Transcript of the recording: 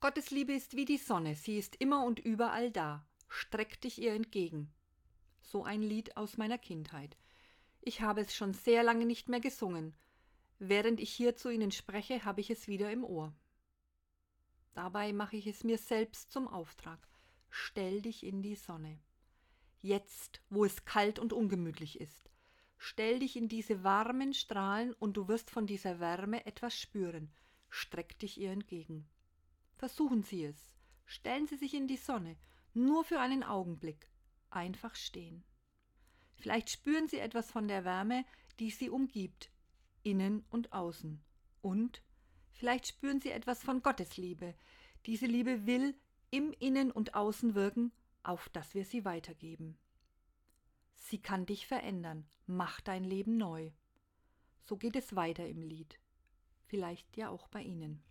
Gottes Liebe ist wie die Sonne, sie ist immer und überall da. Streck dich ihr entgegen. So ein Lied aus meiner Kindheit. Ich habe es schon sehr lange nicht mehr gesungen. Während ich hier zu Ihnen spreche, habe ich es wieder im Ohr. Dabei mache ich es mir selbst zum Auftrag. Stell dich in die Sonne. Jetzt, wo es kalt und ungemütlich ist. Stell dich in diese warmen Strahlen und du wirst von dieser Wärme etwas spüren. Streck dich ihr entgegen. Versuchen Sie es. Stellen Sie sich in die Sonne, nur für einen Augenblick. Einfach stehen. Vielleicht spüren Sie etwas von der Wärme, die Sie umgibt, innen und außen. Und vielleicht spüren Sie etwas von Gottes Liebe. Diese Liebe will im Innen und Außen wirken, auf dass wir sie weitergeben. Sie kann dich verändern, mach dein Leben neu. So geht es weiter im Lied. Vielleicht ja auch bei Ihnen.